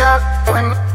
up when